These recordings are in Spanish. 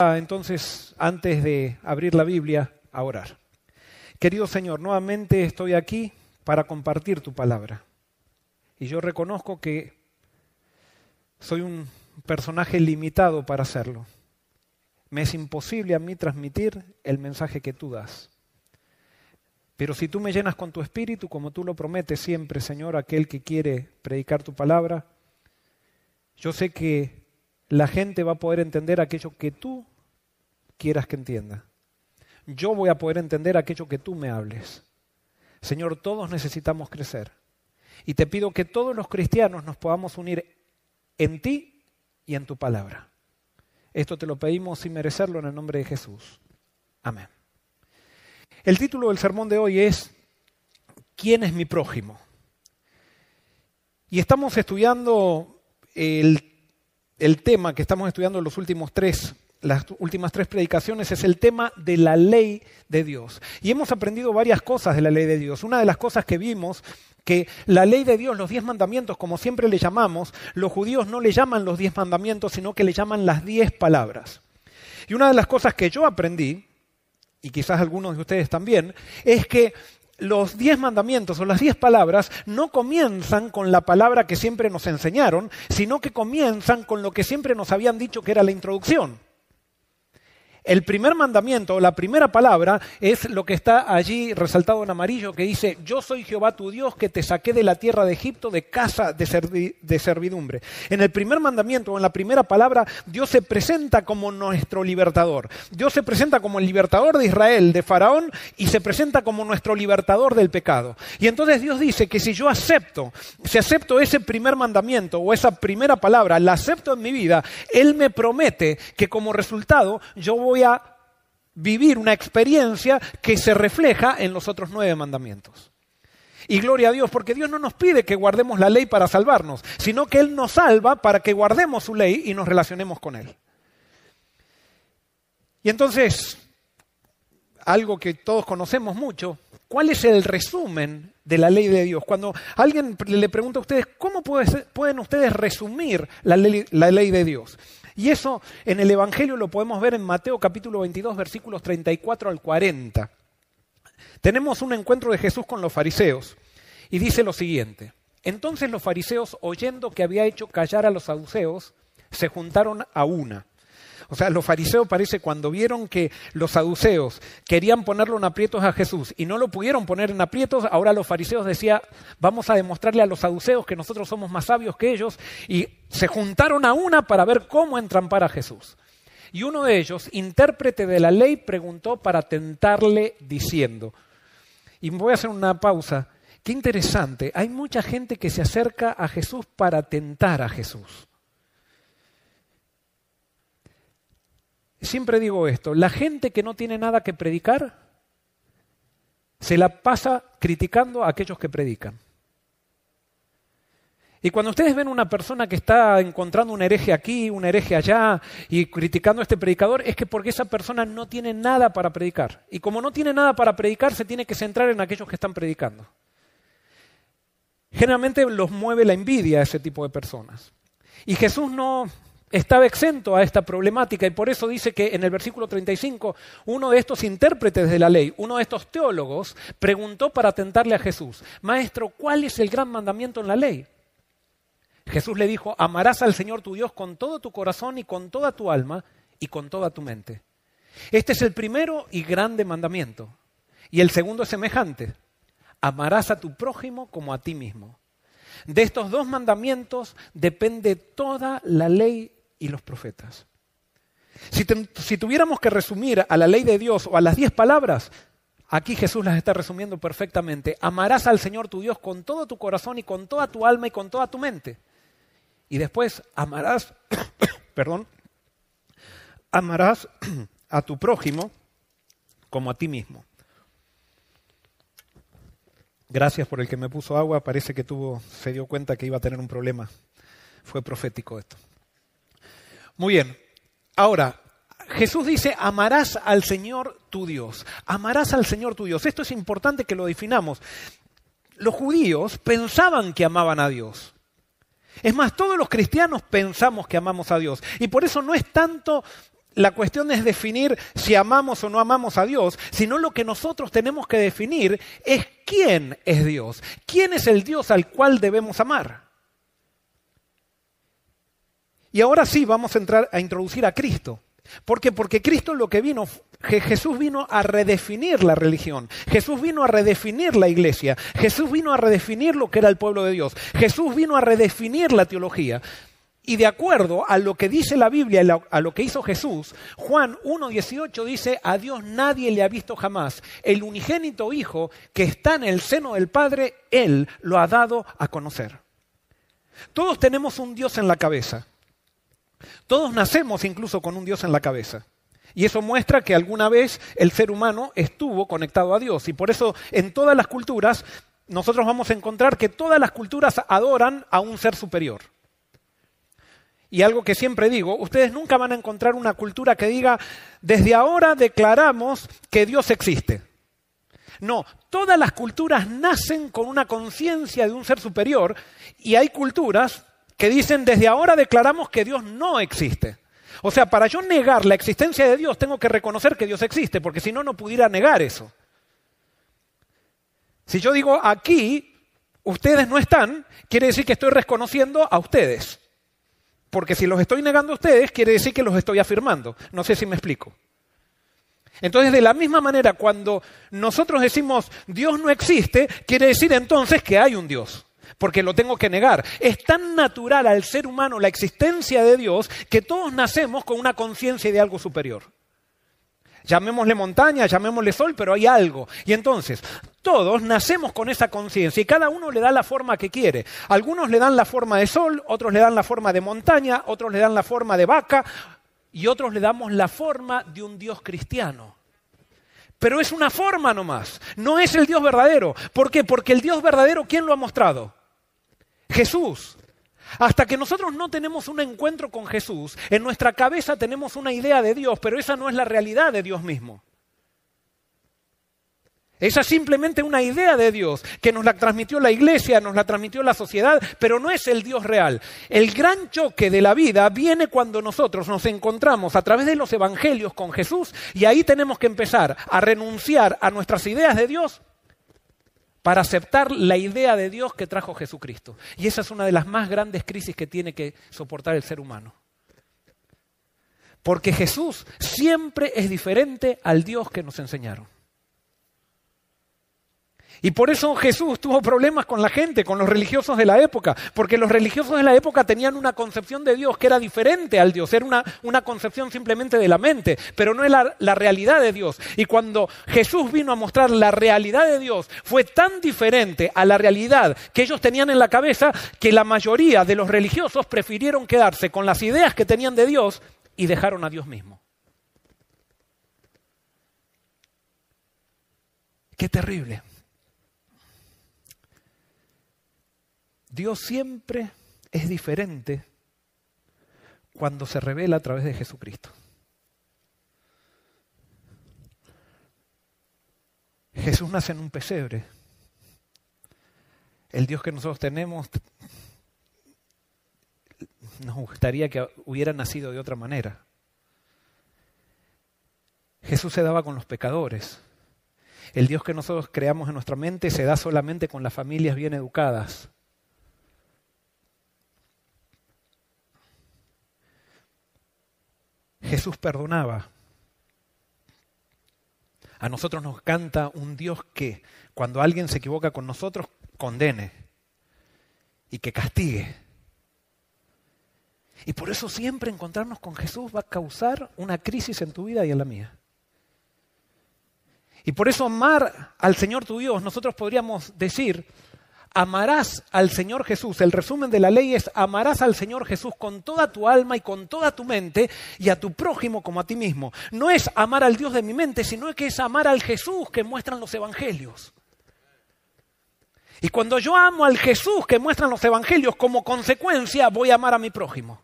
entonces, antes de abrir la Biblia, a orar. Querido Señor, nuevamente estoy aquí para compartir tu palabra. Y yo reconozco que soy un personaje limitado para hacerlo. Me es imposible a mí transmitir el mensaje que tú das. Pero si tú me llenas con tu espíritu, como tú lo prometes siempre, Señor, aquel que quiere predicar tu palabra, yo sé que la gente va a poder entender aquello que tú quieras que entienda. Yo voy a poder entender aquello que tú me hables. Señor, todos necesitamos crecer. Y te pido que todos los cristianos nos podamos unir en ti y en tu palabra. Esto te lo pedimos sin merecerlo en el nombre de Jesús. Amén. El título del sermón de hoy es ¿Quién es mi prójimo? Y estamos estudiando el, el tema que estamos estudiando en los últimos tres las últimas tres predicaciones es el tema de la ley de Dios. Y hemos aprendido varias cosas de la ley de Dios. Una de las cosas que vimos que la ley de Dios, los diez mandamientos, como siempre le llamamos, los judíos no le llaman los diez mandamientos, sino que le llaman las diez palabras. Y una de las cosas que yo aprendí, y quizás algunos de ustedes también, es que los diez mandamientos o las diez palabras no comienzan con la palabra que siempre nos enseñaron, sino que comienzan con lo que siempre nos habían dicho que era la introducción. El primer mandamiento, la primera palabra, es lo que está allí resaltado en amarillo, que dice, yo soy Jehová tu Dios que te saqué de la tierra de Egipto de casa de, servidumbre. En el primer mandamiento, o en la primera palabra, Dios se presenta como nuestro libertador. Dios se presenta como el libertador de Israel, de Faraón, y se presenta como nuestro libertador del pecado. Y entonces Dios dice que si yo acepto, si acepto ese primer mandamiento o esa primera palabra, la acepto en mi vida, Él me promete que como resultado yo voy vivir una experiencia que se refleja en los otros nueve mandamientos. Y gloria a Dios, porque Dios no nos pide que guardemos la ley para salvarnos, sino que Él nos salva para que guardemos su ley y nos relacionemos con Él. Y entonces, algo que todos conocemos mucho, ¿cuál es el resumen de la ley de Dios? Cuando alguien le pregunta a ustedes, ¿cómo pueden ustedes resumir la ley de Dios? Y eso en el Evangelio lo podemos ver en Mateo capítulo 22 versículos 34 al 40. Tenemos un encuentro de Jesús con los fariseos y dice lo siguiente. Entonces los fariseos, oyendo que había hecho callar a los saduceos, se juntaron a una o sea, los fariseos parece cuando vieron que los saduceos querían ponerlo en aprietos a Jesús y no lo pudieron poner en aprietos, ahora los fariseos decían, vamos a demostrarle a los saduceos que nosotros somos más sabios que ellos y se juntaron a una para ver cómo entrampar a Jesús. Y uno de ellos, intérprete de la ley, preguntó para tentarle diciendo, y voy a hacer una pausa, qué interesante, hay mucha gente que se acerca a Jesús para tentar a Jesús. Siempre digo esto, la gente que no tiene nada que predicar se la pasa criticando a aquellos que predican. Y cuando ustedes ven una persona que está encontrando un hereje aquí, un hereje allá y criticando a este predicador, es que porque esa persona no tiene nada para predicar. Y como no tiene nada para predicar, se tiene que centrar en aquellos que están predicando. Generalmente los mueve la envidia a ese tipo de personas. Y Jesús no, estaba exento a esta problemática y por eso dice que en el versículo 35 uno de estos intérpretes de la ley, uno de estos teólogos, preguntó para tentarle a Jesús, Maestro, ¿cuál es el gran mandamiento en la ley? Jesús le dijo, amarás al Señor tu Dios con todo tu corazón y con toda tu alma y con toda tu mente. Este es el primero y grande mandamiento. Y el segundo es semejante, amarás a tu prójimo como a ti mismo. De estos dos mandamientos depende toda la ley y los profetas. Si, tuviéramos que resumir a la ley de Dios o a las diez palabras, aquí Jesús las está resumiendo perfectamente. Amarás al Señor tu Dios con todo tu corazón y con toda tu alma y con toda tu mente. Y después amarás, perdón, amarás a tu prójimo como a ti mismo. Gracias por el que me puso agua. Parece que tuvo, se dio cuenta que iba a tener un problema. Fue profético esto. Muy bien. Ahora, Jesús dice, amarás al Señor tu Dios. Amarás al Señor tu Dios. Esto es importante que lo definamos. Los judíos pensaban que amaban a Dios. Es más, todos los cristianos pensamos que amamos a Dios. Y por eso no es tanto la cuestión es definir si amamos o no amamos a Dios, sino lo que nosotros tenemos que definir es quién es Dios, quién es el Dios al cual debemos amar. Y ahora sí vamos a entrar a introducir a Cristo. ¿Por qué? Porque Cristo lo que vino, Jesús vino a redefinir la religión, Jesús vino a redefinir la iglesia, Jesús vino a redefinir lo que era el pueblo de Dios, Jesús vino a redefinir la teología. Y de acuerdo a lo que dice la Biblia, a lo que hizo Jesús, Juan 1.18 dice, a Dios nadie le ha visto jamás. El unigénito Hijo que está en el seno del Padre, Él lo ha dado a conocer. Todos tenemos un Dios en la cabeza. Todos nacemos incluso con un Dios en la cabeza. Y eso muestra que alguna vez el ser humano estuvo conectado a Dios. Y por eso en todas las culturas nosotros vamos a encontrar que todas las culturas adoran a un ser superior. Y algo que siempre digo, ustedes nunca van a encontrar una cultura que diga, desde ahora declaramos que Dios existe. No, todas las culturas nacen con una conciencia de un ser superior y hay culturas que dicen, desde ahora declaramos que Dios no existe. O sea, para yo negar la existencia de Dios tengo que reconocer que Dios existe, porque si no, no pudiera negar eso. Si yo digo aquí, ustedes no están, quiere decir que estoy reconociendo a ustedes. Porque si los estoy negando a ustedes, quiere decir que los estoy afirmando. No sé si me explico. Entonces, de la misma manera, cuando nosotros decimos Dios no existe, quiere decir entonces que hay un Dios, porque lo tengo que negar. Es tan natural al ser humano la existencia de Dios que todos nacemos con una conciencia de algo superior. Llamémosle montaña, llamémosle sol, pero hay algo. Y entonces, todos nacemos con esa conciencia y cada uno le da la forma que quiere. Algunos le dan la forma de sol, otros le dan la forma de montaña, otros le dan la forma de vaca y otros le damos la forma de un Dios cristiano. Pero es una forma nomás, no es el Dios verdadero. ¿Por qué? Porque el Dios verdadero, ¿quién lo ha mostrado? Jesús. Hasta que nosotros no tenemos un encuentro con Jesús, en nuestra cabeza tenemos una idea de Dios, pero esa no es la realidad de Dios mismo. Esa es simplemente una idea de Dios que nos la transmitió la iglesia, nos la transmitió la sociedad, pero no es el Dios real. El gran choque de la vida viene cuando nosotros nos encontramos a través de los evangelios con Jesús y ahí tenemos que empezar a renunciar a nuestras ideas de Dios para aceptar la idea de Dios que trajo Jesucristo. Y esa es una de las más grandes crisis que tiene que soportar el ser humano. Porque Jesús siempre es diferente al Dios que nos enseñaron. Y por eso Jesús tuvo problemas con la gente, con los religiosos de la época, porque los religiosos de la época tenían una concepción de Dios que era diferente al Dios, era una, una concepción simplemente de la mente, pero no era la realidad de Dios. Y cuando Jesús vino a mostrar la realidad de Dios, fue tan diferente a la realidad que ellos tenían en la cabeza que la mayoría de los religiosos prefirieron quedarse con las ideas que tenían de Dios y dejaron a Dios mismo. Qué terrible. Dios siempre es diferente cuando se revela a través de Jesucristo. Jesús nace en un pesebre. El Dios que nosotros tenemos nos gustaría que hubiera nacido de otra manera. Jesús se daba con los pecadores. El Dios que nosotros creamos en nuestra mente se da solamente con las familias bien educadas. Jesús perdonaba. A nosotros nos canta un Dios que cuando alguien se equivoca con nosotros, condene y que castigue. Y por eso siempre encontrarnos con Jesús va a causar una crisis en tu vida y en la mía. Y por eso amar al Señor tu Dios, nosotros podríamos decir, amarás al Señor Jesús. El resumen de la ley es amarás al Señor Jesús con toda tu alma y con toda tu mente y a tu prójimo como a ti mismo. No es amar al Dios de mi mente, sino que es amar al Jesús que muestran los evangelios. Y cuando yo amo al Jesús que muestran los evangelios, como consecuencia voy a amar a mi prójimo.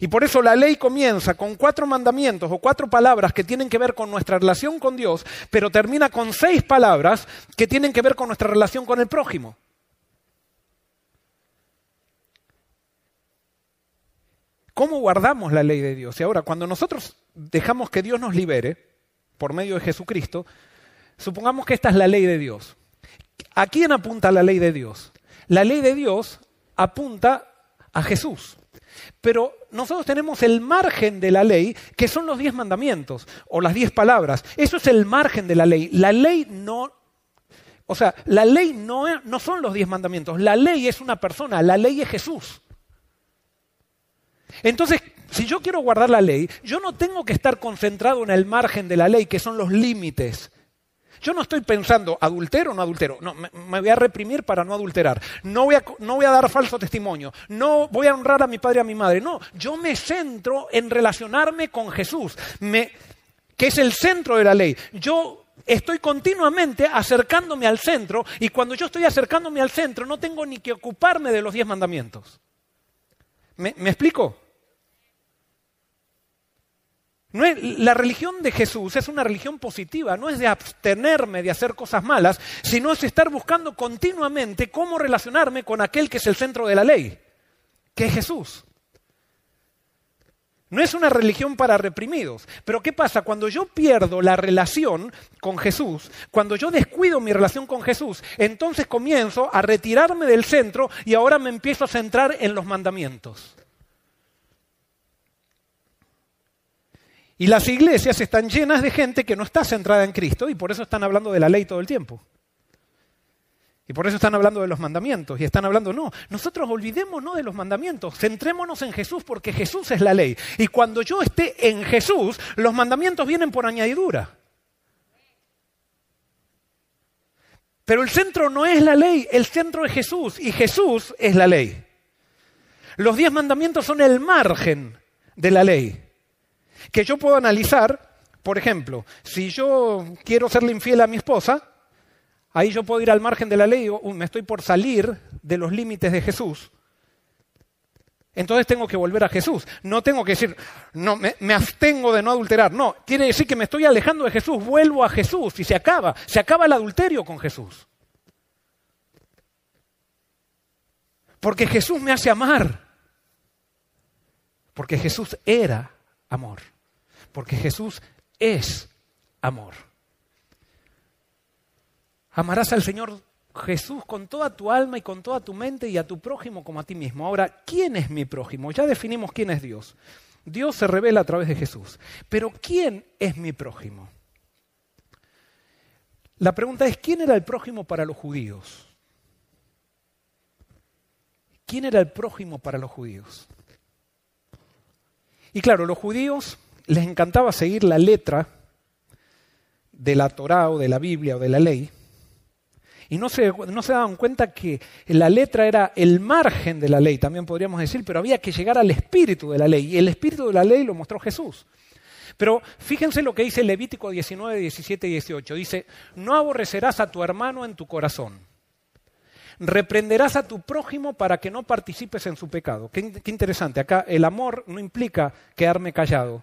Y por eso la ley comienza con cuatro mandamientos o cuatro palabras que tienen que ver con nuestra relación con Dios, pero termina con seis palabras que tienen que ver con nuestra relación con el prójimo. ¿Cómo guardamos la ley de Dios? Y ahora, cuando nosotros dejamos que Dios nos libere por medio de Jesucristo, supongamos que esta es la ley de Dios. ¿A quién apunta la ley de Dios? La ley de Dios apunta a Jesús. Pero nosotros tenemos el margen de la ley, que son los diez mandamientos o las diez palabras. Eso es el margen de la ley. La ley no... O sea, la ley no, no son los diez mandamientos. La ley es una persona, la ley es Jesús. Entonces, si yo quiero guardar la ley, yo no tengo que estar concentrado en el margen de la ley, que son los límites. Yo no estoy pensando adultero o no adultero. No, me, voy a reprimir para no adulterar. No voy, a, no voy a dar falso testimonio. No voy a honrar a mi padre y a mi madre. No, yo me centro en relacionarme con Jesús, que es el centro de la ley. Yo estoy continuamente acercándome al centro y cuando yo estoy acercándome al centro no tengo ni que ocuparme de los diez mandamientos. ¿Me, me explico? La religión de Jesús es una religión positiva, no es de abstenerme de hacer cosas malas, sino es estar buscando continuamente cómo relacionarme con aquel que es el centro de la ley, que es Jesús. No es una religión para reprimidos. Pero ¿qué pasa? Cuando yo pierdo la relación con Jesús, cuando yo descuido mi relación con Jesús, entonces comienzo a retirarme del centro y ahora me empiezo a centrar en los mandamientos. Y las iglesias están llenas de gente que no está centrada en Cristo y por eso están hablando de la ley todo el tiempo. Y por eso están hablando de los mandamientos y están hablando, no, nosotros olvidémonos de los mandamientos, centrémonos en Jesús porque Jesús es la ley. Y cuando yo esté en Jesús, los mandamientos vienen por añadidura. Pero el centro no es la ley, el centro es Jesús y Jesús es la ley. Los diez mandamientos son el margen de la ley que yo puedo analizar, por ejemplo, si yo quiero serle infiel a mi esposa, ahí yo puedo ir al margen de la ley, y me estoy por salir de los límites de Jesús. Entonces tengo que volver a Jesús. No tengo que decir, no, me, me, abstengo de no adulterar. No, quiere decir que me estoy alejando de Jesús, vuelvo a Jesús y se acaba. Se acaba el adulterio con Jesús. Porque Jesús me hace amar. Porque Jesús era amor porque Jesús es amor. Amarás al Señor Jesús con toda tu alma y con toda tu mente y a tu prójimo como a ti mismo. Ahora, ¿quién es mi prójimo? Ya definimos quién es Dios. Dios se revela a través de Jesús. Pero ¿quién es mi prójimo? La pregunta es, ¿quién era el prójimo para los judíos? ¿Quién era el prójimo para los judíos? Y claro, los judíos les encantaba seguir la letra de la Torá o de la Biblia o de la ley, y no se, no se daban cuenta que la letra era el margen de la ley, también podríamos decir, pero había que llegar al espíritu de la ley, y el espíritu de la ley lo mostró Jesús. Pero fíjense lo que dice Levítico 19, 17 y 18. Dice, no aborrecerás a tu hermano en tu corazón. Reprenderás a tu prójimo para que no participes en su pecado. qué interesante. Acá el amor no implica quedarme callado.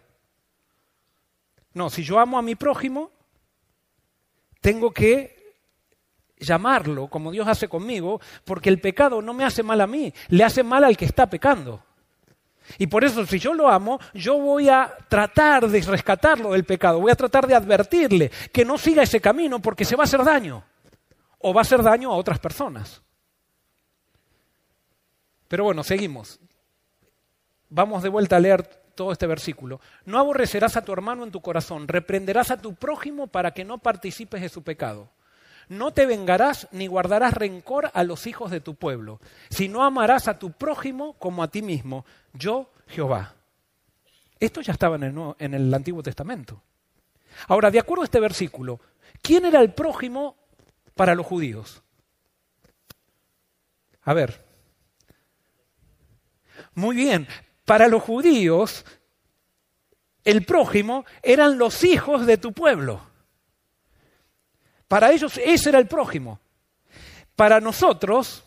No, si yo amo a mi prójimo, tengo que llamarlo como Dios hace conmigo, porque el pecado no me hace mal a mí, le hace mal al que está pecando. Y por eso, si yo lo amo, yo voy a tratar de rescatarlo del pecado, voy a tratar de advertirle que no siga ese camino porque se va a hacer daño, o va a hacer daño a otras personas. Pero bueno, seguimos. Vamos de vuelta a leer todo este versículo. No aborrecerás a tu hermano en tu corazón, reprenderás a tu prójimo para que no participes de su pecado. No te vengarás ni guardarás rencor a los hijos de tu pueblo, sino amarás a tu prójimo como a ti mismo, yo Jehová. Esto ya estaba en el, en el Antiguo Testamento. Ahora, de acuerdo a este versículo, ¿quién era el prójimo para los judíos? A ver. Muy bien, para los judíos, el prójimo eran los hijos de tu pueblo. Para ellos ese era el prójimo. Para nosotros,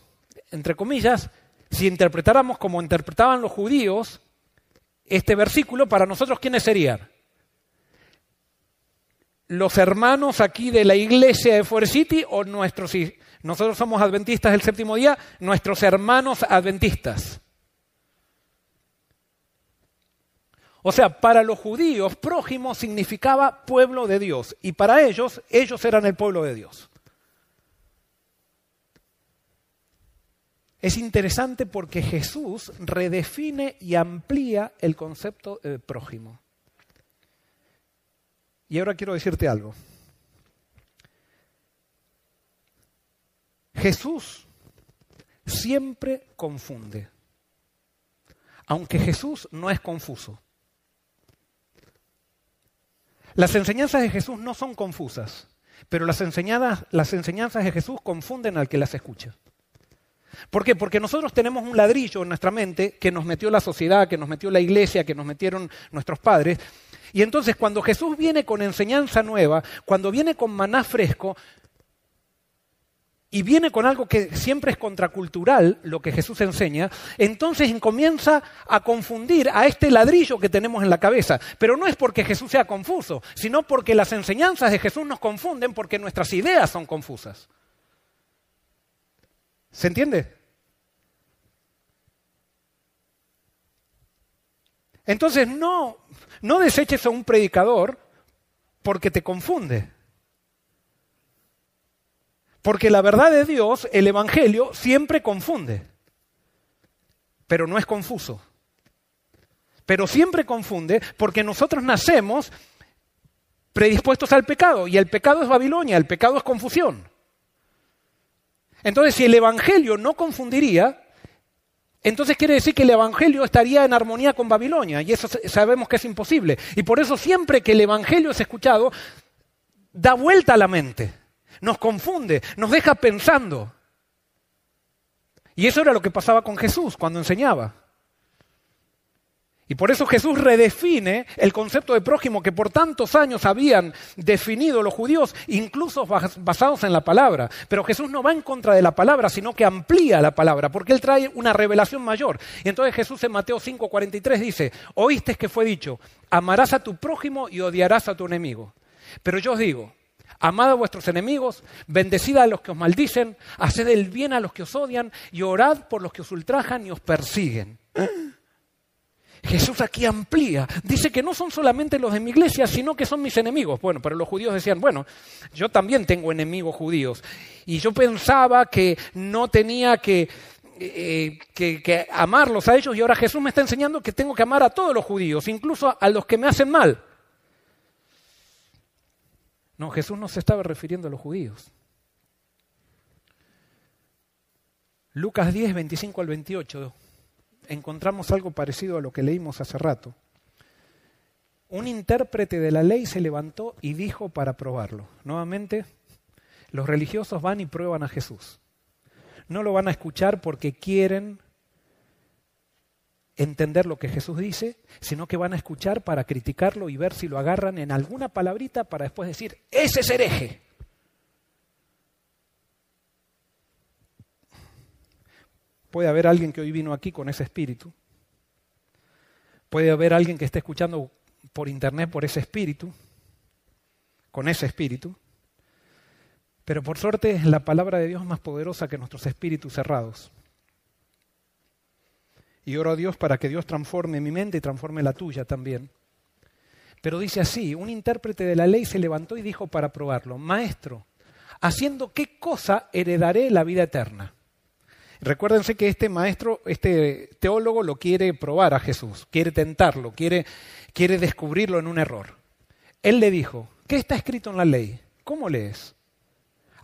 entre comillas, si interpretáramos como interpretaban los judíos este versículo, para nosotros ¿quiénes serían? Los hermanos aquí de la iglesia de Forest City o nuestros, nosotros somos adventistas del séptimo día, nuestros hermanos adventistas. O sea, para los judíos, prójimo significaba pueblo de Dios. Y para ellos, ellos eran el pueblo de Dios. Es interesante porque Jesús redefine y amplía el concepto de prójimo. Y ahora quiero decirte algo. Jesús siempre confunde, aunque Jesús no es confuso. Las enseñanzas de Jesús no son confusas, pero las enseñanzas, las enseñanzas de Jesús confunden al que las escucha. ¿Por qué? Porque nosotros tenemos un ladrillo en nuestra mente que nos metió la sociedad, que nos metió la iglesia, que nos metieron nuestros padres. Y entonces cuando Jesús viene con enseñanza nueva, cuando viene con maná fresco, y viene con algo que siempre es contracultural, lo que Jesús enseña, entonces comienza a confundir a este ladrillo que tenemos en la cabeza. Pero no es porque Jesús sea confuso, sino porque las enseñanzas de Jesús nos confunden porque nuestras ideas son confusas. ¿Se entiende? Entonces no, no deseches a un predicador porque te confunde. Porque la verdad de Dios, el Evangelio, siempre confunde, pero no es confuso. Pero siempre confunde porque nosotros nacemos predispuestos al pecado y el pecado es Babilonia, el pecado es confusión. Entonces, si el Evangelio no confundiría, entonces quiere decir que el Evangelio estaría en armonía con Babilonia, y eso sabemos que es imposible. Y por eso siempre que el Evangelio es escuchado, da vuelta a la mente nos confunde, nos deja pensando. Y eso era lo que pasaba con Jesús cuando enseñaba. Y por eso Jesús redefine el concepto de prójimo que por tantos años habían definido los judíos, incluso basados en la palabra. Pero Jesús no va en contra de la palabra, sino que amplía la palabra, porque Él trae una revelación mayor. Y entonces Jesús en Mateo 5:43 dice, oíste que fue dicho, amarás a tu prójimo y odiarás a tu enemigo. Pero yo os digo, Amad a vuestros enemigos, bendecid a los que os maldicen, haced el bien a los que os odian y orad por los que os ultrajan y os persiguen. Jesús aquí amplía, dice que no son solamente los de mi iglesia, sino que son mis enemigos. Bueno, pero los judíos decían, bueno, yo también tengo enemigos judíos. Y yo pensaba que no tenía que, eh, que, que amarlos a ellos y ahora Jesús me está enseñando que tengo que amar a todos los judíos, incluso a los que me hacen mal. No, Jesús no se estaba refiriendo a los judíos. Lucas 10, 25 al 28, encontramos algo parecido a lo que leímos hace rato. Un intérprete de la ley se levantó y dijo para probarlo. Nuevamente, los religiosos van y prueban a Jesús. No lo van a escuchar porque quieren entender lo que Jesús dice, sino que van a escuchar para criticarlo y ver si lo agarran en alguna palabrita para después decir, ese es hereje. Puede haber alguien que hoy vino aquí con ese espíritu. Puede haber alguien que esté escuchando por internet por ese espíritu, con ese espíritu. Pero por suerte la palabra de Dios es más poderosa que nuestros espíritus cerrados. Y oro a Dios para que Dios transforme mi mente y transforme la tuya también. Pero dice así, un intérprete de la ley se levantó y dijo para probarlo, Maestro, ¿haciendo qué cosa heredaré la vida eterna? Recuérdense que este maestro, este teólogo lo quiere probar a Jesús, quiere tentarlo, quiere, quiere descubrirlo en un error. Él le dijo, ¿qué está escrito en la ley? ¿Cómo lees?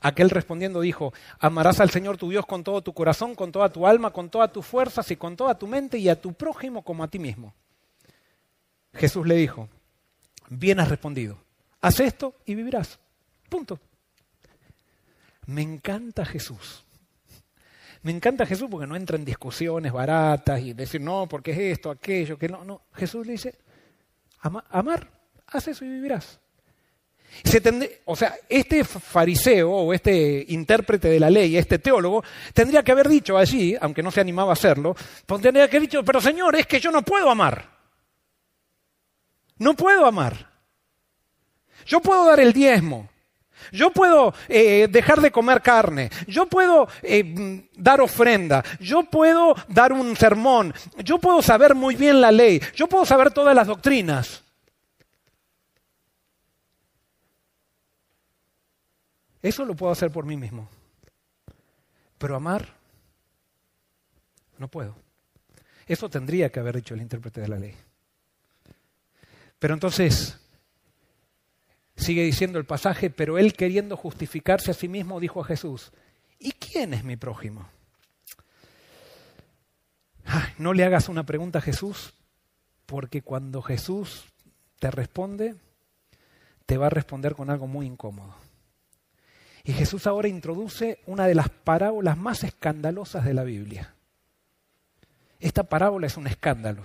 Aquel respondiendo dijo, amarás al Señor tu Dios con todo tu corazón, con toda tu alma, con todas tus fuerzas y con toda tu mente y a tu prójimo como a ti mismo. Jesús le dijo, bien has respondido, haz esto y vivirás. Punto. Me encanta Jesús. Me encanta Jesús porque no entra en discusiones baratas y decir, no, porque es esto, aquello, que no. No, Jesús le dice, amar, haz eso y vivirás o sea, este fariseo o este intérprete de la ley, este teólogo, tendría que haber dicho allí, aunque no se animaba a hacerlo, pues tendría que haber dicho, pero Señor, es que yo no puedo amar. No puedo amar. Yo puedo dar el diezmo. Yo puedo eh, dejar de comer carne, yo puedo eh, dar ofrenda, yo puedo dar un sermón, yo puedo saber muy bien la ley, yo puedo saber todas las doctrinas. Eso lo puedo hacer por mí mismo. Pero amar, no puedo. Eso tendría que haber dicho el intérprete de la ley. Pero entonces, sigue diciendo el pasaje, pero él queriendo justificarse a sí mismo dijo a Jesús, ¿y quién es mi prójimo? no le hagas una pregunta a Jesús, porque cuando Jesús te responde, te va a responder con algo muy incómodo. Y Jesús ahora introduce una de las parábolas más escandalosas de la Biblia. Esta parábola es un escándalo.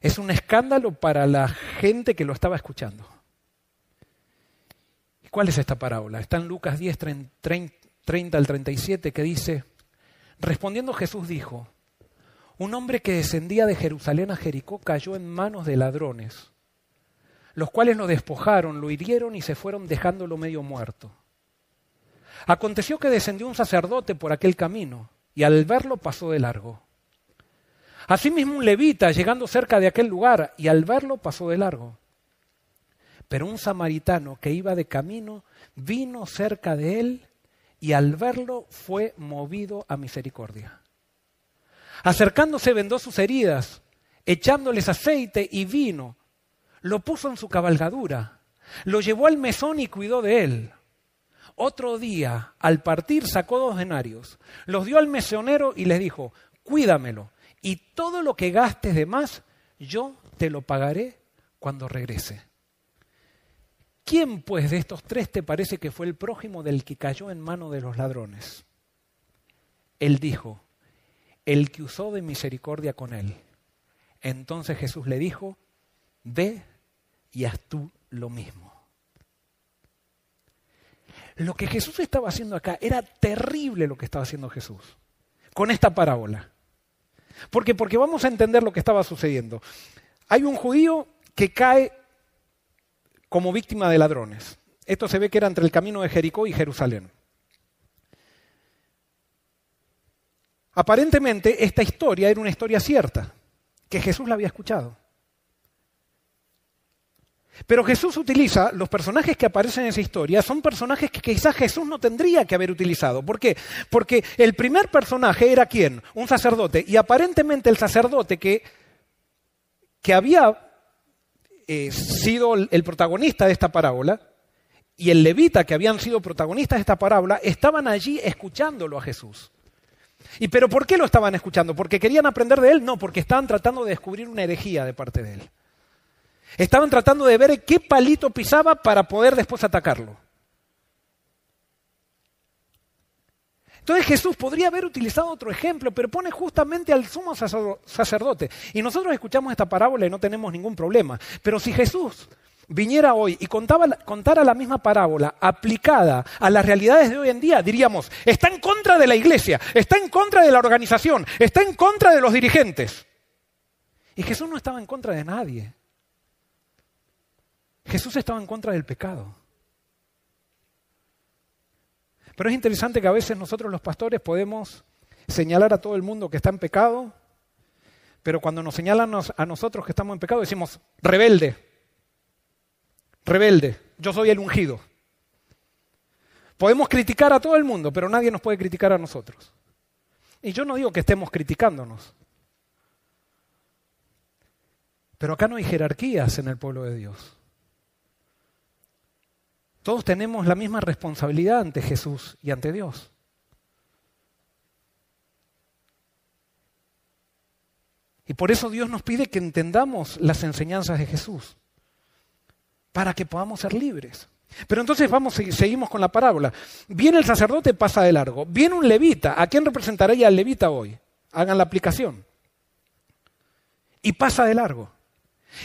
Es un escándalo para la gente que lo estaba escuchando. ¿Cuál es esta parábola? Está en Lucas 10, 30 al 37 que dice, respondiendo Jesús dijo, un hombre que descendía de Jerusalén a Jericó cayó en manos de ladrones los cuales lo despojaron, lo hirieron y se fueron dejándolo medio muerto. Aconteció que descendió un sacerdote por aquel camino, y al verlo pasó de largo. Asimismo un levita, llegando cerca de aquel lugar, y al verlo pasó de largo. Pero un samaritano que iba de camino vino cerca de él, y al verlo fue movido a misericordia. Acercándose vendó sus heridas, echándoles aceite y vino, lo puso en su cabalgadura, lo llevó al mesón y cuidó de él. Otro día, al partir, sacó dos denarios, los dio al mesonero y les dijo, cuídamelo, y todo lo que gastes de más, yo te lo pagaré cuando regrese. ¿Quién pues de estos tres te parece que fue el prójimo del que cayó en mano de los ladrones? Él dijo, el que usó de misericordia con él. Entonces Jesús le dijo, ve y haz tú lo mismo. Lo que Jesús estaba haciendo acá era terrible lo que estaba haciendo Jesús con esta parábola. Porque porque vamos a entender lo que estaba sucediendo. Hay un judío que cae como víctima de ladrones. Esto se ve que era entre el camino de Jericó y Jerusalén. Aparentemente esta historia era una historia cierta, que Jesús la había escuchado. Pero Jesús utiliza, los personajes que aparecen en esa historia son personajes que quizás Jesús no tendría que haber utilizado. ¿Por qué? Porque el primer personaje era quién? Un sacerdote. Y aparentemente el sacerdote que, que había eh, sido el protagonista de esta parábola y el levita que habían sido protagonistas de esta parábola estaban allí escuchándolo a Jesús. ¿Y pero por qué lo estaban escuchando? ¿Porque querían aprender de él? No, porque estaban tratando de descubrir una herejía de parte de él. Estaban tratando de ver qué palito pisaba para poder después atacarlo. Entonces Jesús podría haber utilizado otro ejemplo, pero pone justamente al sumo sacerdote. Y nosotros escuchamos esta parábola y no tenemos ningún problema. Pero si Jesús viniera hoy y contara la misma parábola aplicada a las realidades de hoy en día, diríamos, está en contra de la iglesia, está en contra de la organización, está en contra de los dirigentes. Y Jesús no estaba en contra de nadie. Jesús estaba en contra del pecado. Pero es interesante que a veces nosotros los pastores podemos señalar a todo el mundo que está en pecado, pero cuando nos señalan a nosotros que estamos en pecado decimos, rebelde, rebelde, yo soy el ungido. Podemos criticar a todo el mundo, pero nadie nos puede criticar a nosotros. Y yo no digo que estemos criticándonos, pero acá no hay jerarquías en el pueblo de Dios. Todos tenemos la misma responsabilidad ante Jesús y ante Dios. Y por eso Dios nos pide que entendamos las enseñanzas de Jesús, para que podamos ser libres. Pero entonces vamos, seguimos con la parábola. Viene el sacerdote, pasa de largo. Viene un levita. ¿A quién representaría el levita hoy? Hagan la aplicación. Y pasa de largo.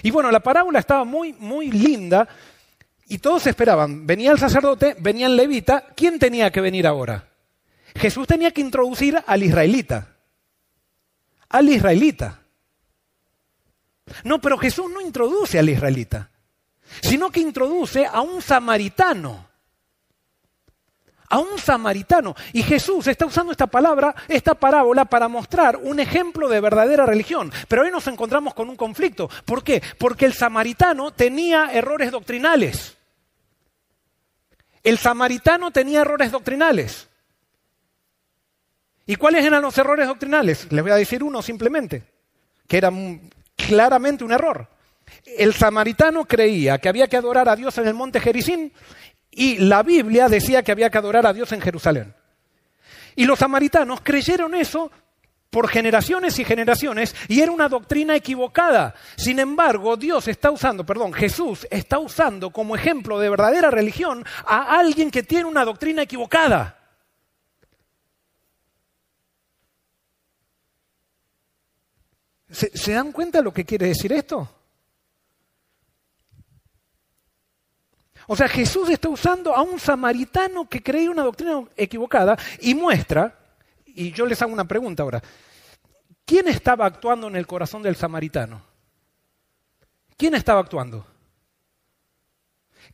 Y bueno, la parábola estaba muy, muy linda y todos esperaban, venía el sacerdote, venía el levita, ¿quién tenía que venir ahora? Jesús tenía que introducir al israelita. Al israelita. No, pero Jesús no introduce al israelita. sino que introduce a un samaritano. A un samaritano. Y Jesús está usando esta palabra, esta parábola, para mostrar un ejemplo de verdadera religión. Pero hoy nos encontramos con un conflicto. ¿Por qué? Porque el samaritano tenía errores doctrinales. El samaritano tenía errores doctrinales. ¿Y cuáles eran los errores doctrinales? Les voy a decir uno simplemente, que era claramente un error. El samaritano creía que había que adorar a Dios en el monte Jericín y la Biblia decía que había que adorar a Dios en Jerusalén. Y los samaritanos creyeron eso por generaciones y generaciones y era una doctrina equivocada. Sin embargo, Dios está usando, perdón, Jesús está usando como ejemplo de verdadera religión a alguien que tiene una doctrina equivocada. ¿Se, ¿Se, dan cuenta lo que quiere decir esto? O sea, Jesús está usando a un samaritano que creía una doctrina equivocada y muestra, y yo les hago una pregunta ahora, ¿quién estaba actuando en el corazón del samaritano? ¿Quién estaba actuando?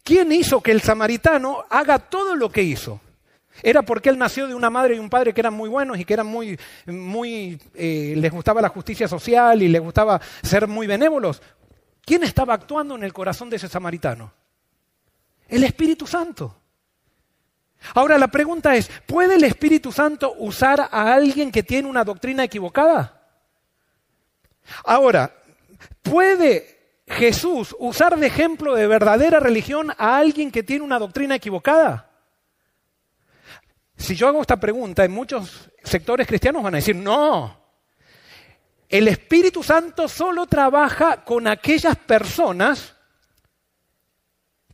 ¿Quién hizo que el samaritano haga todo lo que hizo? ¿Era porque él nació de una madre y un padre que eran muy buenos y que eran muy, muy, eh, les gustaba la justicia social y les gustaba ser muy benévolos? ¿Quién estaba actuando en el corazón de ese samaritano? El Espíritu Santo. Ahora la pregunta es, ¿puede el Espíritu Santo usar a alguien que tiene una doctrina equivocada? Ahora, ¿puede Jesús usar de ejemplo de verdadera religión a alguien que tiene una doctrina equivocada? Si yo hago esta pregunta, en muchos sectores cristianos van a decir, no, el Espíritu Santo solo trabaja con aquellas personas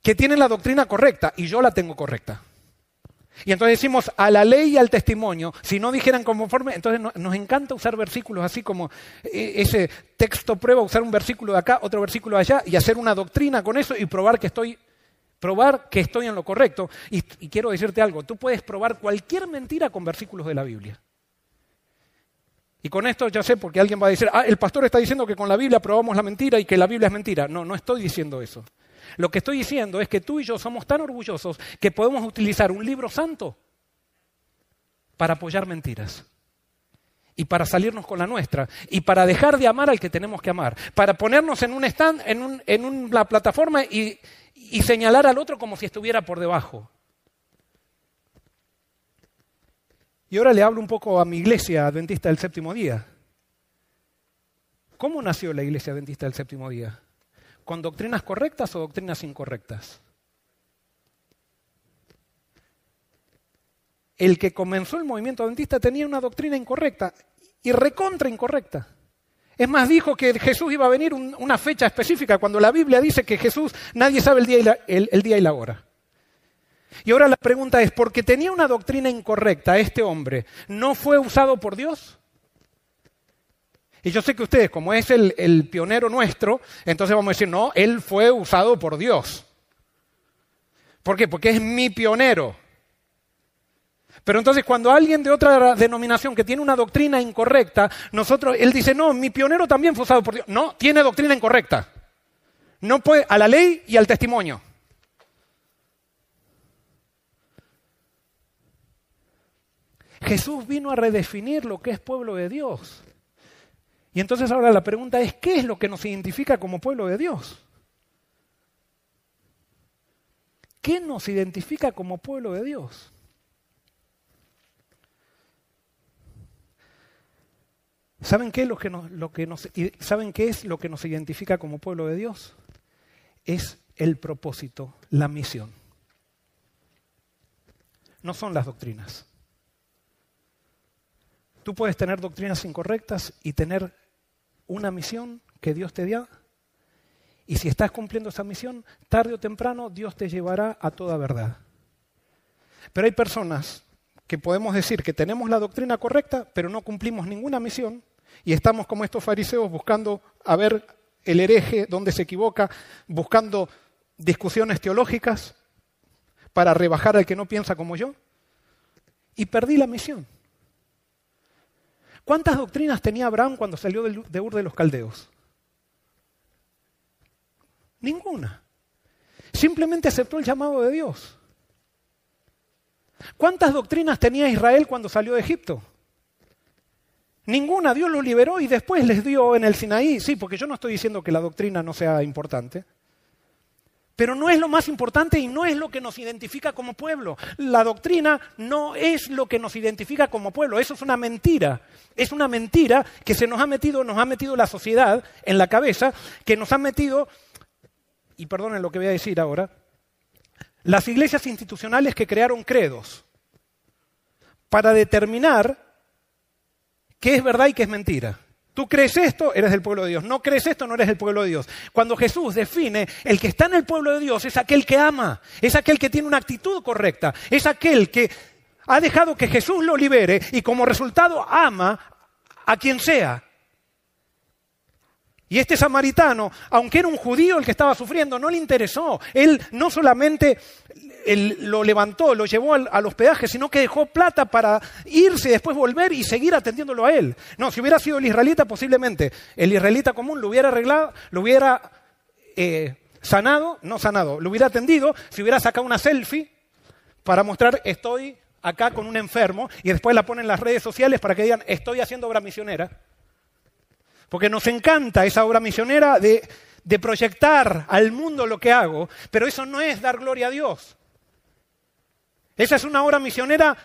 que tienen la doctrina correcta y yo la tengo correcta. Y entonces decimos a la ley y al testimonio, si no dijeran conforme, entonces nos encanta usar versículos así como eh, ese texto prueba, usar un versículo de acá, otro versículo de allá y hacer una doctrina con eso y probar que estoy, probar que estoy en lo correcto. Y, y quiero decirte algo, tú puedes probar cualquier mentira con versículos de la Biblia. Y con esto ya sé, porque alguien va a decir, ah, el pastor está diciendo que con la Biblia probamos la mentira y que la Biblia es mentira. No, no estoy diciendo eso. Lo que estoy diciendo es que tú y yo somos tan orgullosos que podemos utilizar un libro santo para apoyar mentiras y para salirnos con la nuestra y para dejar de amar al que tenemos que amar, para ponernos en un stand, en, una plataforma y, y señalar al otro como si estuviera por debajo. Y ahora le hablo un poco a mi iglesia adventista del séptimo día. ¿Cómo nació la iglesia adventista del séptimo día? ¿Con doctrinas correctas o doctrinas incorrectas? El que comenzó el movimiento adventista tenía una doctrina incorrecta y recontra incorrecta. Es más, dijo que Jesús iba a venir una fecha específica, cuando la Biblia dice que Jesús nadie sabe el día, y la, el día y la hora. Y ahora la pregunta es, ¿porque tenía una doctrina incorrecta este hombre, no fue usado por Dios? Y yo sé que ustedes, como es el, pionero nuestro, entonces vamos a decir, no, él fue usado por Dios. ¿Por qué? Porque es mi pionero. Pero entonces cuando alguien de otra denominación que tiene una doctrina incorrecta, nosotros, él dice, no, mi pionero también fue usado por Dios. No, tiene doctrina incorrecta. No puede, a la ley y al testimonio. Jesús vino a redefinir lo que es pueblo de Dios. Y entonces ahora la pregunta es, ¿qué es lo que nos identifica como pueblo de Dios? ¿Qué nos identifica como pueblo de Dios? ¿Saben qué, es lo que nos, lo que nos, ¿Saben qué es lo que nos identifica como pueblo de Dios? Es el propósito, la misión. No son las doctrinas. Tú puedes tener doctrinas incorrectas y tener una misión que Dios te dio. Y si estás cumpliendo esa misión, tarde o temprano Dios te llevará a toda verdad. Pero hay personas que podemos decir que tenemos la doctrina correcta, pero no cumplimos ninguna misión y estamos como estos fariseos buscando a ver el hereje dónde se equivoca, buscando discusiones teológicas para rebajar al que no piensa como yo. Y perdí la misión. ¿Cuántas doctrinas tenía Abraham cuando salió de Ur de los Caldeos? Ninguna. simplemente aceptó el llamado de Dios. ¿Cuántas doctrinas tenía Israel cuando salió de Egipto? Ninguna, Dios lo liberó y después les dio en el Sinaí, sí, porque yo no estoy diciendo que la doctrina no sea importante, pero no es lo más importante y no es lo que nos identifica como pueblo. La doctrina no es lo que nos identifica como pueblo, eso es una mentira. Es una mentira que se nos ha metido, nos ha metido la sociedad en la cabeza, que nos ha metido, y perdonen lo que voy a decir ahora, las iglesias institucionales que crearon credos para determinar qué es verdad y qué es mentira. Tú crees esto, eres del pueblo de Dios. No crees esto, no eres del pueblo de Dios. Cuando Jesús define, el que está en el pueblo de Dios es aquel que ama, es aquel que tiene una actitud correcta, es aquel que ha dejado que Jesús lo libere y como resultado ama a quien sea. Y este samaritano, aunque era un judío el que estaba sufriendo, no le interesó. Él no solamente lo levantó, lo llevó al, hospedaje, sino que dejó plata para irse y después volver y seguir atendiéndolo a él. No, si hubiera sido el israelita, posiblemente el israelita común lo hubiera arreglado, lo hubiera eh, sanado, no sanado, lo hubiera atendido, si hubiera sacado una selfie para mostrar estoy acá con un enfermo y después la ponen en las redes sociales para que digan estoy haciendo obra misionera. Porque nos encanta esa obra misionera de proyectar al mundo lo que hago, pero eso no es dar gloria a Dios. Esa es una obra misionera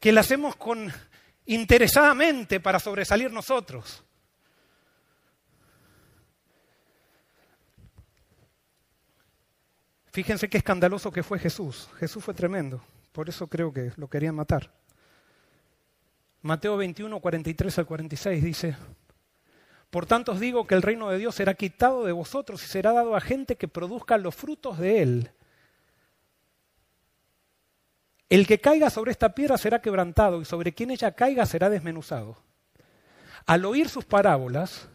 que la hacemos con interesadamente para sobresalir nosotros. Fíjense qué escandaloso que fue Jesús. Jesús fue tremendo. Por eso creo que lo querían matar. Mateo 21, 43 al 46 dice, Por tanto os digo que el reino de Dios será quitado de vosotros y será dado a gente que produzca los frutos de él. El que caiga sobre esta piedra será quebrantado y sobre quien ella caiga será desmenuzado. Al oír sus parábolas,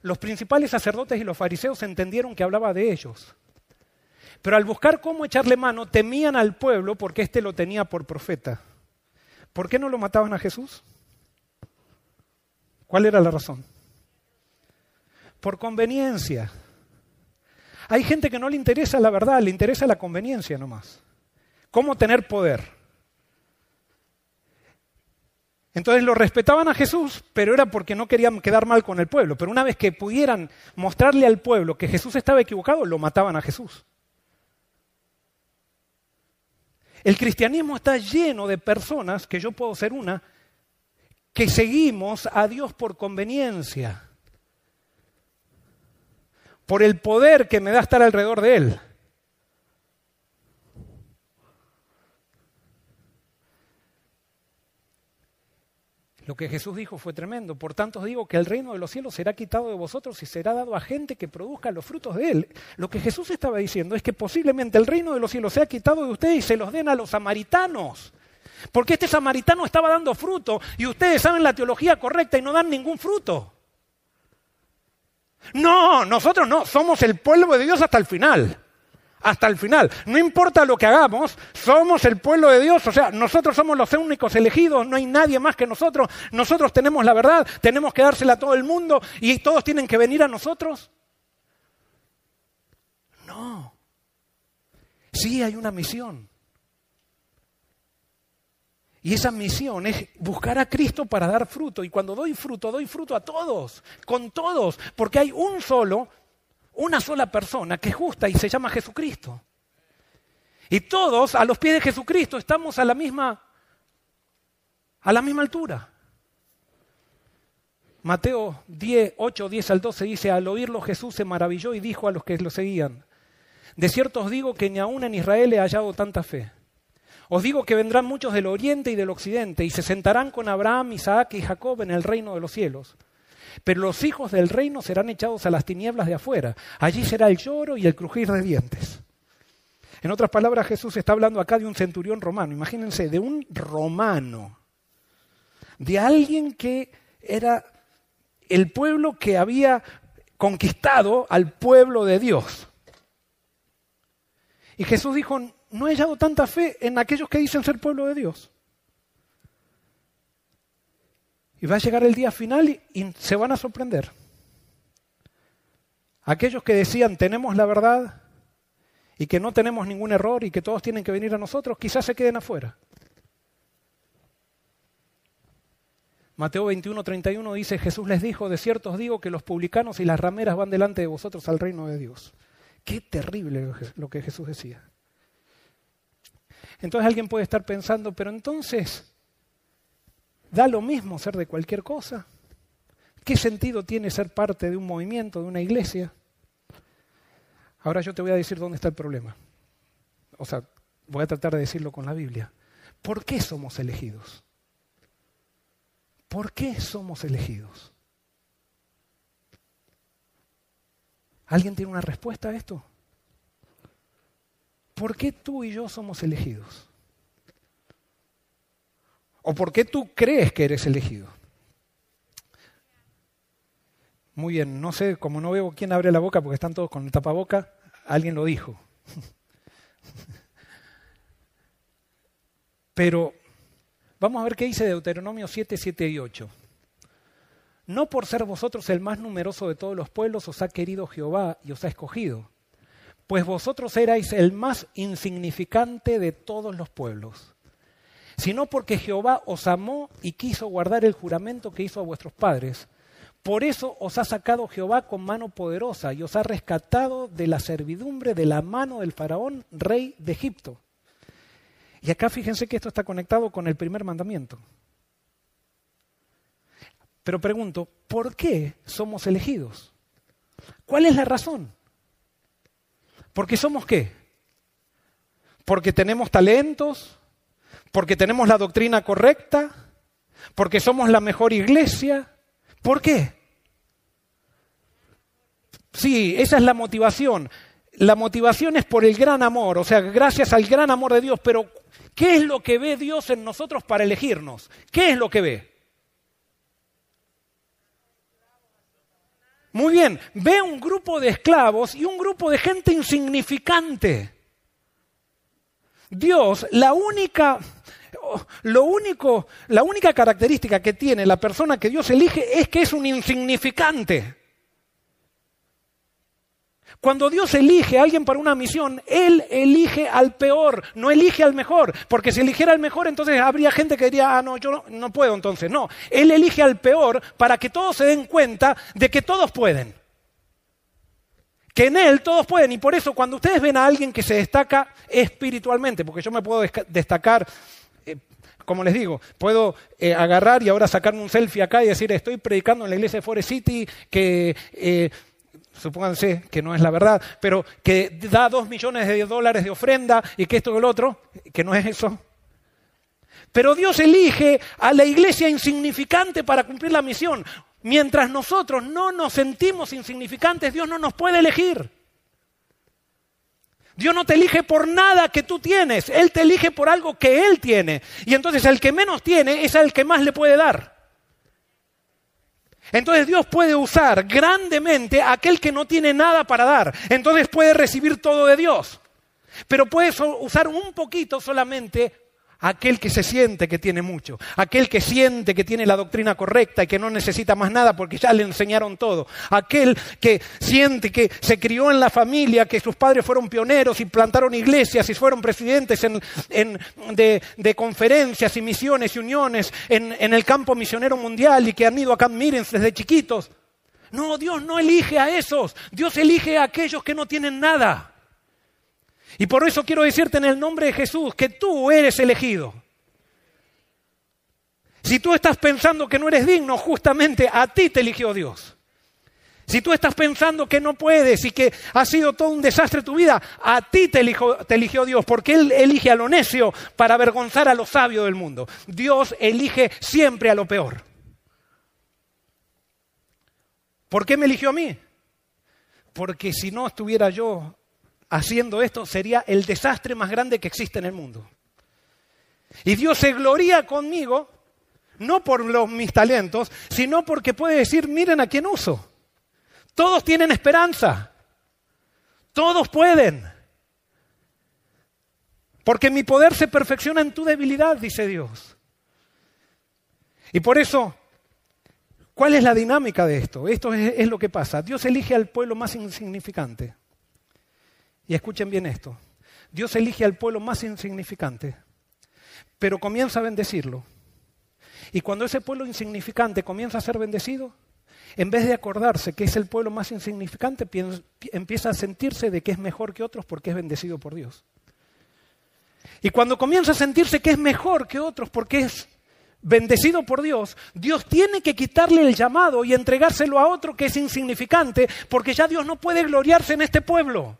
los principales sacerdotes y los fariseos entendieron que hablaba de ellos. Pero al buscar cómo echarle mano, temían al pueblo porque éste lo tenía por profeta. ¿Por qué no lo mataban a Jesús? ¿Cuál era la razón? Por conveniencia. Hay gente que no le interesa la verdad, le interesa la conveniencia nomás. ¿Cómo tener poder? Entonces lo respetaban a Jesús, pero era porque no querían quedar mal con el pueblo. Pero una vez que pudieran mostrarle al pueblo que Jesús estaba equivocado, lo mataban a Jesús. El cristianismo está lleno de personas, que yo puedo ser una, que seguimos a Dios por conveniencia, por el poder que me da estar alrededor de Él. Lo que Jesús dijo fue tremendo. Por tanto os digo que el reino de los cielos será quitado de vosotros y será dado a gente que produzca los frutos de él. Lo que Jesús estaba diciendo es que posiblemente el reino de los cielos sea quitado de ustedes y se los den a los samaritanos. Porque este samaritano estaba dando fruto y ustedes saben la teología correcta y no dan ningún fruto. No, nosotros no, somos el pueblo de Dios hasta el final hasta el final. No importa lo que hagamos, somos el pueblo de Dios, o sea, nosotros somos los únicos elegidos, no hay nadie más que nosotros, nosotros tenemos la verdad, tenemos que dársela a todo el mundo y todos tienen que venir a nosotros. No, sí hay una misión. Y esa misión es buscar a Cristo para dar fruto. Y cuando doy fruto, doy fruto a todos, con todos, porque hay un solo una sola persona que es justa y se llama Jesucristo. Y todos a los pies de Jesucristo estamos a la misma a la misma altura. Mateo 10, 8, 10 al 12 dice, al oírlo Jesús se maravilló y dijo a los que lo seguían, de cierto os digo que ni aún en Israel he hallado tanta fe. Os digo que vendrán muchos del oriente y del occidente y se sentarán con Abraham, Isaac y Jacob en el reino de los cielos. Pero los hijos del reino serán echados a las tinieblas de afuera. Allí será el lloro y el crujir de dientes. En otras palabras, Jesús está hablando acá de un centurión romano. Imagínense, de un romano. De alguien que era el pueblo que había conquistado al pueblo de Dios. Y Jesús dijo, no he hallado tanta fe en aquellos que dicen ser pueblo de Dios. Y va a llegar el día final y, se van a sorprender. Aquellos que decían tenemos la verdad y que no tenemos ningún error y que todos tienen que venir a nosotros, quizás se queden afuera. Mateo 21, 31 dice, Jesús les dijo, de cierto os digo que los publicanos y las rameras van delante de vosotros al reino de Dios. Qué terrible lo que Jesús decía. Entonces alguien puede estar pensando, pero entonces, ¿da lo mismo ser de cualquier cosa? ¿Qué sentido tiene ser parte de un movimiento, de una iglesia? Ahora yo te voy a decir dónde está el problema. O sea, voy a tratar de decirlo con la Biblia. ¿Por qué somos elegidos? ¿Por qué somos elegidos? ¿Alguien tiene una respuesta a esto? ¿Por qué tú y yo somos elegidos? ¿O por qué tú crees que eres elegido? Muy bien, no sé, como no veo quién abre la boca porque están todos con el tapaboca, alguien lo dijo. Pero Vamos a ver qué dice Deuteronomio 7, 7 y 8. No por ser vosotros el más numeroso de todos los pueblos os ha querido Jehová y os ha escogido, pues vosotros erais el más insignificante de todos los pueblos, sino porque Jehová os amó y quiso guardar el juramento que hizo a vuestros padres. Por eso os ha sacado Jehová con mano poderosa y os ha rescatado de la servidumbre de la mano del faraón, rey de Egipto y acá fíjense que esto está conectado con el primer mandamiento. Pero pregunto, ¿por qué somos elegidos? ¿Cuál es la razón? ¿Porque somos qué? ¿Porque tenemos talentos? ¿Porque tenemos la doctrina correcta? ¿Porque somos la mejor iglesia? ¿Por qué? Sí, esa es la motivación. La motivación es por el gran amor, o sea, gracias al gran amor de Dios, pero ¿Qué es lo que ve Dios en nosotros para elegirnos? ¿Qué es lo que ve? Muy bien, ve un grupo de esclavos y un grupo de gente insignificante. Dios, la única, lo único, la única característica que tiene la persona que Dios elige es que es un insignificante. Cuando Dios elige a alguien para una misión, Él elige al peor, no elige al mejor. Porque si eligiera al mejor, entonces habría gente que diría, ah, no, yo no, puedo entonces. No, Él elige al peor para que todos se den cuenta de que todos pueden. Que en Él todos pueden. Y por eso cuando ustedes ven a alguien que se destaca espiritualmente, porque yo me puedo destacar como les digo, puedo eh, agarrar y ahora sacarme un selfie acá y decir, estoy predicando en la iglesia de Forest City, que eh, supónganse que no es la verdad, pero que da dos millones de dólares de ofrenda y que esto y el otro, que no es eso. Pero Dios elige a la iglesia insignificante para cumplir la misión. Mientras nosotros no nos sentimos insignificantes, Dios no nos puede elegir. Dios no te elige por nada que tú tienes, Él te elige por algo que Él tiene. Y entonces el que menos tiene es el que más le puede dar. Entonces Dios puede usar grandemente a aquel que no tiene nada para dar. Entonces puede recibir todo de Dios. Pero puede usar un poquito solamente aquel que se siente que tiene mucho, aquel que siente que tiene la doctrina correcta y que no necesita más nada porque ya le enseñaron todo, aquel que siente que se crió en la familia, que sus padres fueron pioneros y plantaron iglesias y fueron presidentes de, conferencias y misiones y uniones en, el campo misionero mundial y que han ido a Camp Mirens desde chiquitos. No, Dios no elige a esos, Dios elige a aquellos que no tienen nada. Y por eso quiero decirte en el nombre de Jesús que tú eres elegido. Si tú estás pensando que no eres digno, justamente a ti te eligió Dios. Si tú estás pensando que no puedes y que ha sido todo un desastre tu vida, a ti te eligió, te eligió Dios, porque Él elige a lo necio para avergonzar a lo sabio del mundo. Dios elige siempre a lo peor. ¿Por qué me eligió a mí? Porque si no estuviera yo haciendo esto sería el desastre más grande que existe en el mundo. Y Dios se gloria conmigo, no por mis talentos, sino porque puede decir, miren a quién uso. Todos tienen esperanza. Todos pueden. Porque mi poder se perfecciona en tu debilidad, dice Dios. Y por eso, ¿Cuál es la dinámica de esto? Esto es, es lo que pasa. Dios elige al pueblo más insignificante. Y escuchen bien esto. Dios elige al pueblo más insignificante, pero comienza a bendecirlo. Y cuando ese pueblo insignificante comienza a ser bendecido, en vez de acordarse que es el pueblo más insignificante, empieza a sentirse de que es mejor que otros porque es bendecido por Dios. Y cuando comienza a sentirse que es mejor que otros porque es bendecido por Dios, Dios tiene que quitarle el llamado y entregárselo a otro que es insignificante porque ya Dios no puede gloriarse en este pueblo.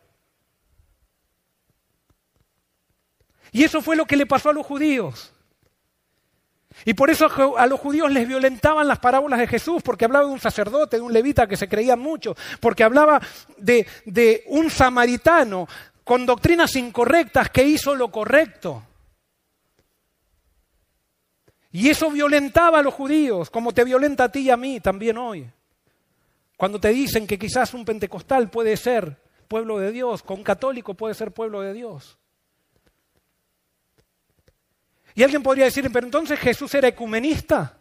Y eso fue lo que le pasó a los judíos. Y por eso a los judíos les violentaban las parábolas de Jesús, porque hablaba de un sacerdote, de un levita que se creía mucho, porque hablaba de, un samaritano con doctrinas incorrectas que hizo lo correcto. Y eso violentaba a los judíos, como te violenta a ti y a mí también hoy. Cuando te dicen que quizás un pentecostal puede ser pueblo de Dios, con un católico puede ser pueblo de Dios. Y alguien podría decir, pero entonces Jesús era ecumenista.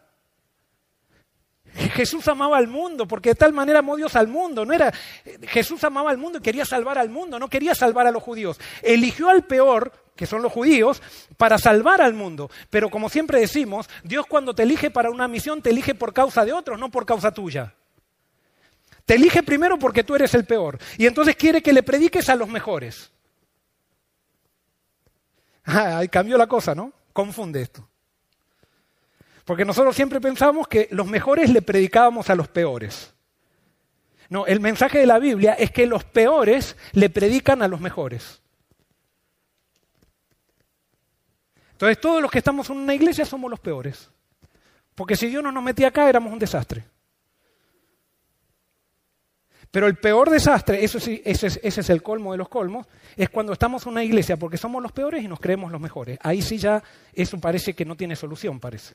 Jesús amaba al mundo, porque de tal manera amó Dios al mundo. No era, Jesús amaba al mundo y quería salvar al mundo, no quería salvar a los judíos. Eligió al peor, que son los judíos, para salvar al mundo. Pero como siempre decimos, Dios cuando te elige para una misión, te elige por causa de otros, no por causa tuya. Te elige primero porque tú eres el peor. Y entonces quiere que le prediques a los mejores. Ah, cambió la cosa, ¿no? Confunde esto. Porque nosotros siempre pensamos que los mejores le predicábamos a los peores. No, el mensaje de la Biblia es que los peores le predican a los mejores. Entonces todos los que estamos en una iglesia somos los peores. Porque si Dios no nos metía acá éramos un desastre. Pero el peor desastre, eso sí, ese, es, ese es el colmo de los colmos, es cuando estamos en una iglesia porque somos los peores y nos creemos los mejores. Ahí sí ya eso parece que no tiene solución, parece.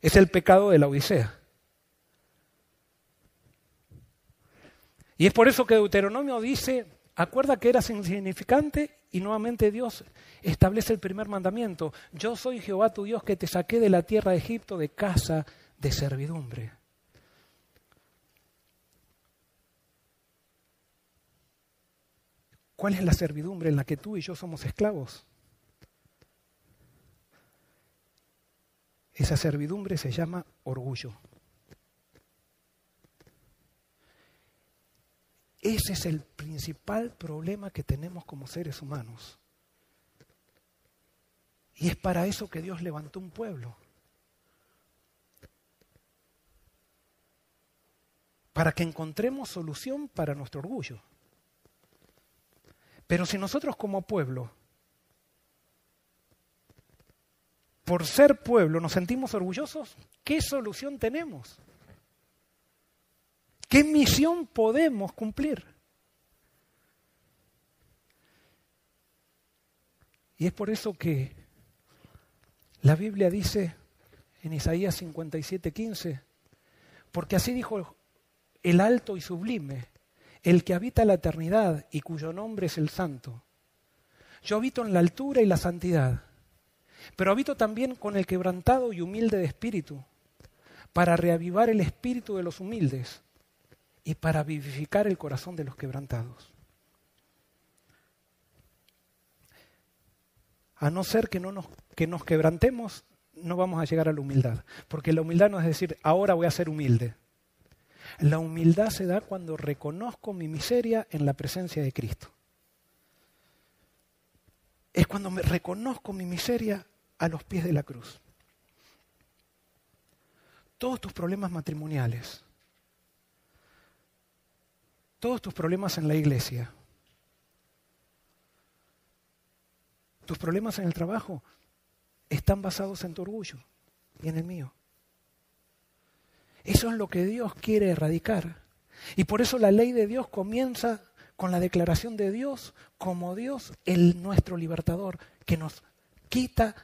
Es el pecado de la Odisea. Y es por eso que Deuteronomio dice, acuerda que eras insignificante y nuevamente Dios establece el primer mandamiento. Yo soy Jehová tu Dios que te saqué de la tierra de Egipto de casa de servidumbre. ¿Cuál es la servidumbre en la que tú y yo somos esclavos? Esa servidumbre se llama orgullo. Ese es el principal problema que tenemos como seres humanos. Y es para eso que Dios levantó un pueblo. Para que encontremos solución para nuestro orgullo. Pero si nosotros como pueblo, por ser pueblo, nos sentimos orgullosos, ¿qué solución tenemos? ¿Qué misión podemos cumplir? Y es por eso que la Biblia dice en Isaías 57:15, porque así dijo el alto y sublime, el que habita la eternidad y cuyo nombre es el Santo. Yo habito en la altura y la santidad, pero habito también con el quebrantado y humilde de espíritu, para reavivar el espíritu de los humildes y para vivificar el corazón de los quebrantados. A no ser que, no nos, nos quebrantemos, no vamos a llegar a la humildad, porque la humildad no es decir, ahora voy a ser humilde. La humildad se da cuando reconozco mi miseria en la presencia de Cristo. Es cuando me reconozco mi miseria a los pies de la cruz. Todos tus problemas matrimoniales, todos tus problemas en la iglesia, tus problemas en el trabajo están basados en tu orgullo y en el mío. Eso es lo que Dios quiere erradicar. Y por eso la ley de Dios comienza con la declaración de Dios como Dios, el nuestro libertador, que nos quita,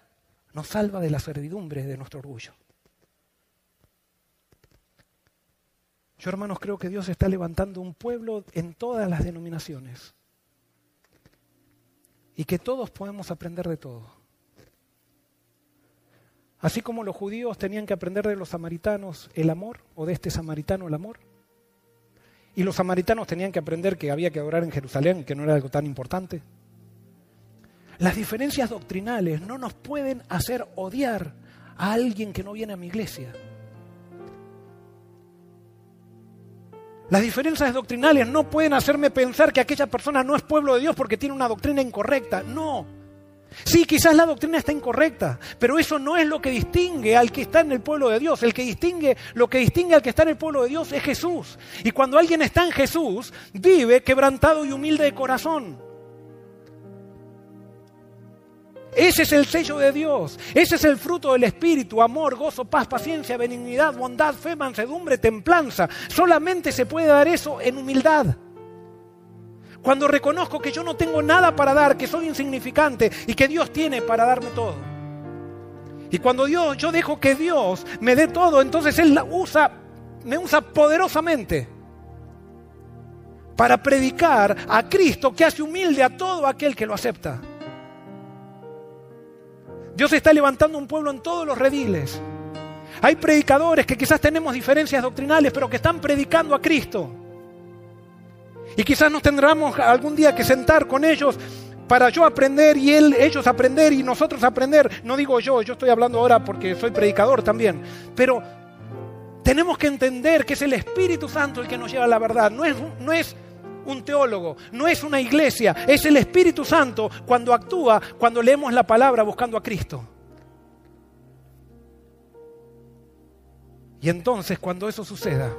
nos salva de la servidumbre de nuestro orgullo. Yo hermanos creo que Dios está levantando un pueblo en todas las denominaciones y que todos podemos aprender de todo. Así como los judíos tenían que aprender de los samaritanos el amor, o de este samaritano el amor. Y los samaritanos tenían que aprender que había que adorar en Jerusalén, que no era algo tan importante. Las diferencias doctrinales no nos pueden hacer odiar a alguien que no viene a mi iglesia. Las diferencias doctrinales no pueden hacerme pensar que aquella persona no es pueblo de Dios porque tiene una doctrina incorrecta. No. Sí, quizás la doctrina está incorrecta, pero eso no es lo que distingue al que está en el pueblo de Dios. El que distingue, lo que distingue al que está en el pueblo de Dios es Jesús. Y cuando alguien está en Jesús, vive quebrantado y humilde de corazón. Ese es el sello de Dios. Ese es el fruto del Espíritu. Amor, gozo, paz, paciencia, benignidad, bondad, fe, mansedumbre, templanza. Solamente se puede dar eso en humildad. Cuando reconozco que yo no tengo nada para dar, que soy insignificante y que Dios tiene para darme todo. Y cuando Dios, yo dejo que Dios me dé todo, entonces Él usa, me usa poderosamente para predicar a Cristo que hace humilde a todo aquel que lo acepta. Dios está levantando un pueblo en todos los rediles. Hay predicadores que quizás tenemos diferencias doctrinales, pero que están predicando a Cristo. Y quizás nos tendremos algún día que sentar con ellos para yo aprender y él, ellos aprender y nosotros aprender. No digo yo, yo estoy hablando ahora porque soy predicador también. Pero tenemos que entender que es el Espíritu Santo el que nos lleva a la verdad. No es, no es un teólogo, no es una iglesia, es el Espíritu Santo cuando actúa, cuando leemos la palabra buscando a Cristo. Y entonces cuando eso suceda,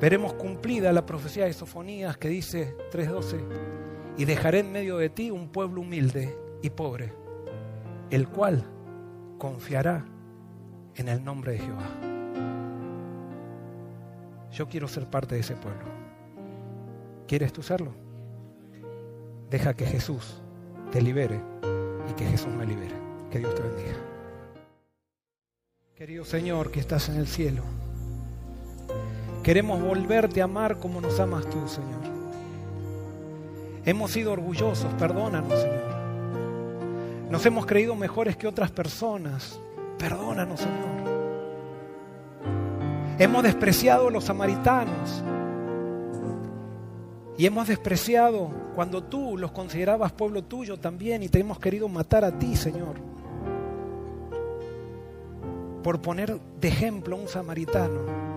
veremos cumplida la profecía de Sofonías que dice 3.12, y dejaré en medio de ti un pueblo humilde y pobre, el cual confiará en el nombre de Jehová. Yo quiero ser parte de ese pueblo. ¿Quieres tú serlo? Deja que Jesús te libere y que Jesús me libere. Que Dios te bendiga. Querido Señor que estás en el cielo, queremos volverte a amar como nos amas tú, Señor. Hemos sido orgullosos, perdónanos, Señor. Nos hemos creído mejores que otras personas. Perdónanos, Señor. Hemos despreciado a los samaritanos. Y hemos despreciado cuando tú los considerabas pueblo tuyo también y te hemos querido matar a ti, Señor. Por poner de ejemplo a un samaritano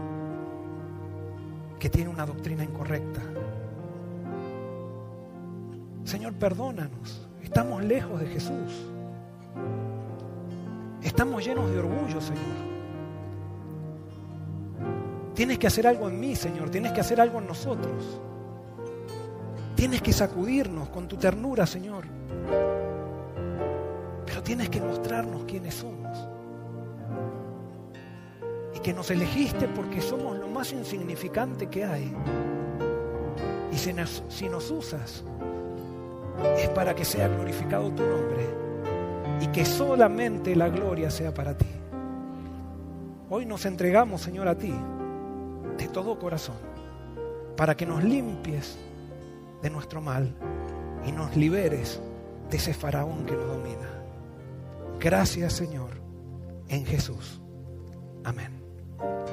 que tiene una doctrina incorrecta. Señor, perdónanos. Estamos lejos de Jesús. Estamos llenos de orgullo, Señor. Tienes que hacer algo en mí, Señor. Tienes que hacer algo en nosotros. Tienes que sacudirnos con tu ternura, Señor. Pero tienes que mostrarnos quiénes somos. Que nos elegiste porque somos lo más insignificante que hay. Y si nos usas, es para que sea glorificado tu nombre y que solamente la gloria sea para ti. Hoy nos entregamos, Señor, a ti de todo corazón, para que nos limpies de nuestro mal y nos liberes de ese faraón que nos domina. Gracias Señor, en Jesús. Amén. Bye.